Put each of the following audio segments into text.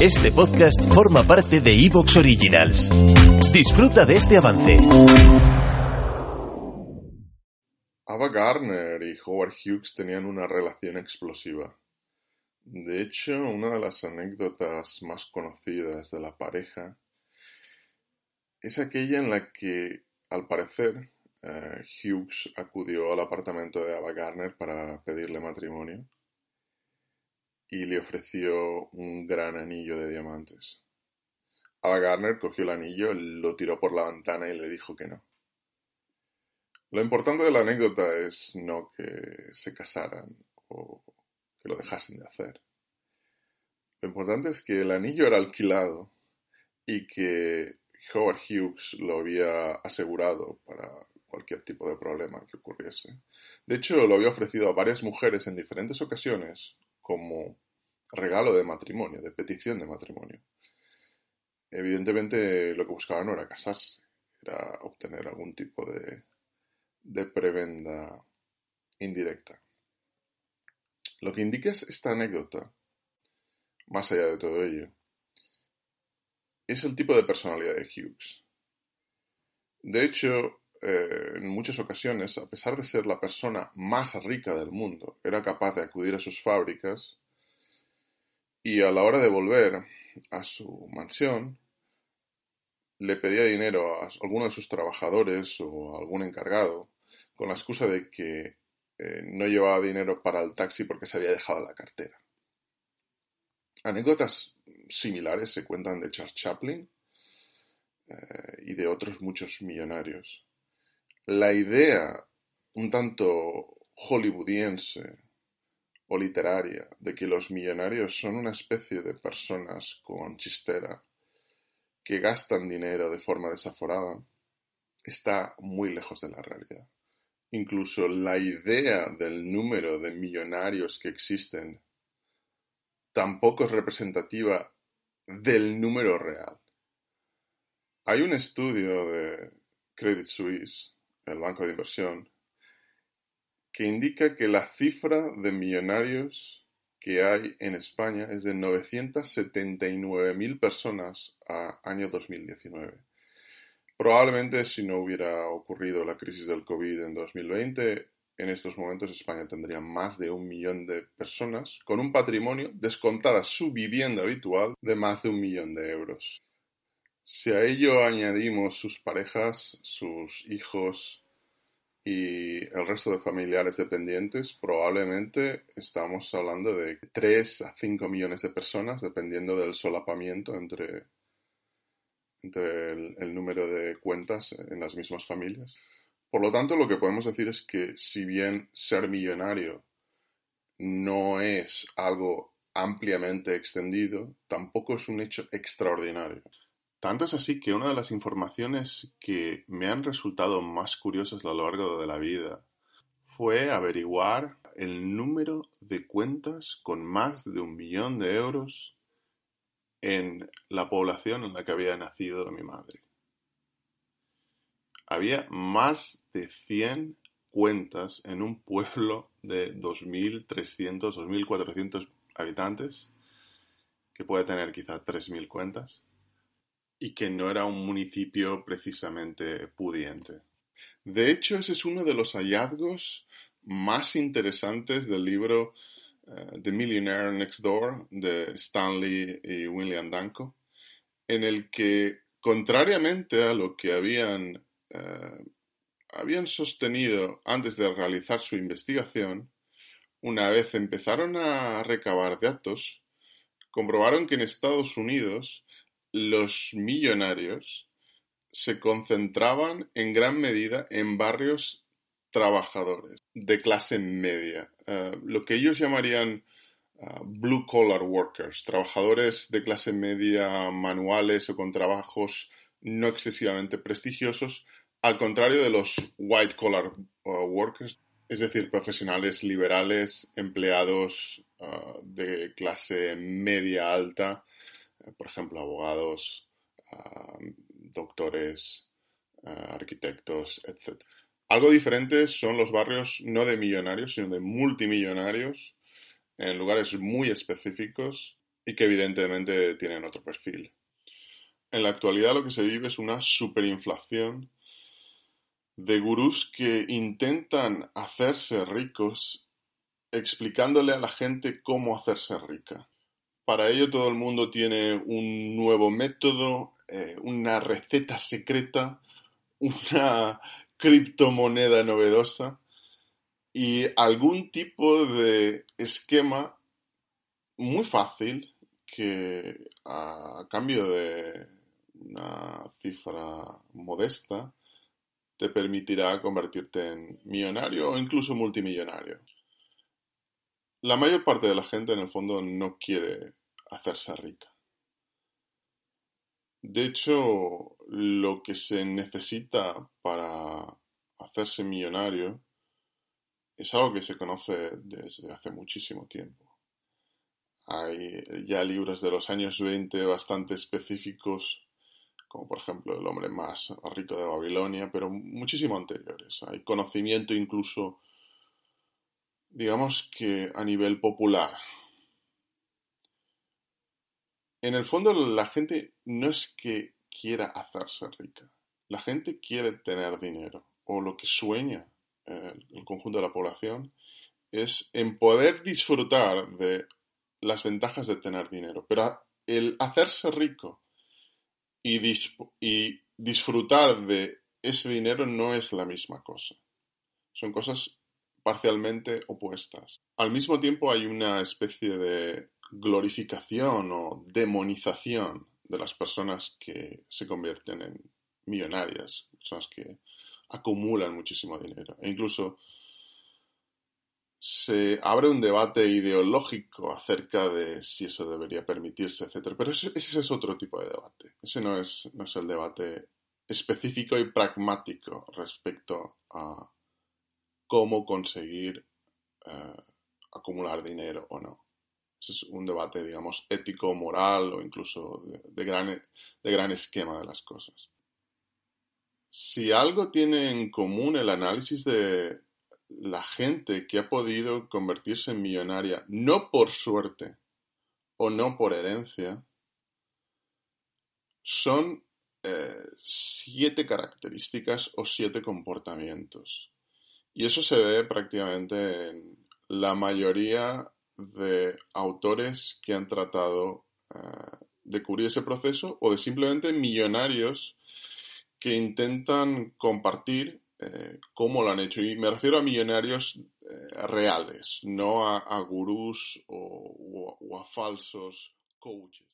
Este podcast forma parte de Evox Originals. Disfruta de este avance. Ava Gardner y Howard Hughes tenían una relación explosiva. De hecho, una de las anécdotas más conocidas de la pareja es aquella en la que, al parecer, eh, Hughes acudió al apartamento de Ava Gardner para pedirle matrimonio y le ofreció un gran anillo de diamantes. Ava Gardner cogió el anillo, lo tiró por la ventana y le dijo que no. Lo importante de la anécdota es no que se casaran o que lo dejasen de hacer. Lo importante es que el anillo era alquilado y que Howard Hughes lo había asegurado para cualquier tipo de problema que ocurriese. De hecho, lo había ofrecido a varias mujeres en diferentes ocasiones como regalo de matrimonio, de petición de matrimonio. Evidentemente lo que buscaba no era casarse, era obtener algún tipo de, de prebenda indirecta. Lo que indica esta anécdota, más allá de todo ello, es el tipo de personalidad de Hughes. De hecho, eh, en muchas ocasiones, a pesar de ser la persona más rica del mundo, era capaz de acudir a sus fábricas y a la hora de volver a su mansión, le pedía dinero a alguno de sus trabajadores o a algún encargado con la excusa de que eh, no llevaba dinero para el taxi porque se había dejado la cartera. Anécdotas similares se cuentan de Charles Chaplin eh, y de otros muchos millonarios. La idea un tanto hollywoodiense o literaria de que los millonarios son una especie de personas con chistera que gastan dinero de forma desaforada está muy lejos de la realidad. Incluso la idea del número de millonarios que existen tampoco es representativa del número real. Hay un estudio de Credit Suisse, el banco de inversión, que indica que la cifra de millonarios que hay en España es de 979.000 personas a año 2019. Probablemente si no hubiera ocurrido la crisis del COVID en 2020, en estos momentos España tendría más de un millón de personas con un patrimonio descontada su vivienda habitual de más de un millón de euros. Si a ello añadimos sus parejas, sus hijos y el resto de familiares dependientes, probablemente estamos hablando de 3 a 5 millones de personas, dependiendo del solapamiento entre, el, el número de cuentas en las mismas familias. Por lo tanto, lo que podemos decir es que si bien ser millonario no es algo ampliamente extendido, tampoco es un hecho extraordinario. Tanto es así que una de las informaciones que me han resultado más curiosas a lo largo de la vida fue averiguar el número de cuentas con más de un millón de euros en la población en la que había nacido mi madre. Había más de 100 cuentas en un pueblo de 2.300, 2.400 habitantes, que puede tener quizá 3.000 cuentas, y que no era un municipio precisamente pudiente. De hecho, ese es uno de los hallazgos más interesantes del libro uh, The Millionaire Next Door de Stanley y William Danko, en el que, contrariamente a lo que habían eh, habían sostenido antes de realizar su investigación, una vez empezaron a recabar datos, comprobaron que en Estados Unidos los millonarios se concentraban en gran medida en barrios trabajadores de clase media, eh, lo que ellos llamarían uh, blue collar workers, trabajadores de clase media manuales o con trabajos no excesivamente prestigiosos, al contrario de los white collar uh, workers, es decir, profesionales liberales, empleados de clase media alta, por ejemplo, abogados, doctores, arquitectos, etc. Algo diferente son los barrios no de millonarios, sino de multimillonarios, en lugares muy específicos y que evidentemente tienen otro perfil. En la actualidad lo que se vive es una superinflación de gurús que intentan hacerse ricos explicándole a la gente cómo hacerse rica. Para ello todo el mundo tiene un nuevo método, eh, una receta secreta, una criptomoneda novedosa y algún tipo de esquema muy fácil que a cambio de una cifra modesta te permitirá convertirte en millonario o incluso multimillonario. La mayor parte de la gente en el fondo no quiere hacerse rica. De hecho, lo que se necesita para hacerse millonario es algo que se conoce desde hace muchísimo tiempo. Hay ya libros de los años 20 bastante específicos, como por ejemplo El hombre más rico de Babilonia, pero muchísimo anteriores. Hay conocimiento incluso, digamos que a nivel popular, en el fondo la gente no es que quiera hacerse rica, la gente quiere tener dinero, o lo que sueña el, conjunto de la población es en poder disfrutar de las ventajas de tener dinero, pero el hacerse rico y, y disfrutar de ese dinero no es la misma cosa. Son cosas parcialmente opuestas. Al mismo tiempo hay una especie de glorificación o demonización de las personas que se convierten en millonarias, personas que acumulan muchísimo dinero. E incluso se abre un debate ideológico acerca de si eso debería permitirse, etc. Pero ese, es otro tipo de debate. Ese no es, no es el debate específico y pragmático respecto a cómo conseguir eh, acumular dinero o no es un debate, digamos, ético, moral o incluso de, gran, de gran esquema de las cosas. Si algo tiene en común el análisis de la gente que ha podido convertirse en millonaria, no por suerte o no por herencia, son eh, siete características o siete comportamientos. Y eso se ve prácticamente en la mayoría de autores que han tratado eh, de cubrir ese proceso o de simplemente millonarios que intentan compartir eh, cómo lo han hecho. Y me refiero a millonarios eh, reales, no a, gurús o a falsos coaches.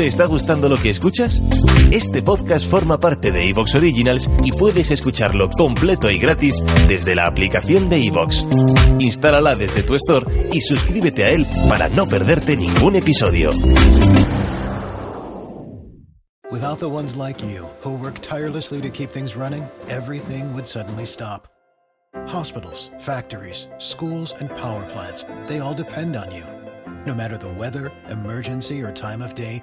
¿Te está gustando lo que escuchas? Este podcast forma parte de Evox Originals y puedes escucharlo completo y gratis desde la aplicación de Evox. Instálala desde tu store y suscríbete a él para no perderte ningún episodio. Without the ones like you, who work tirelessly to keep things running, everything would suddenly stop. Hospitals, factories, schools, and power plants, they all depend on you. No matter the weather, emergency, or time of day,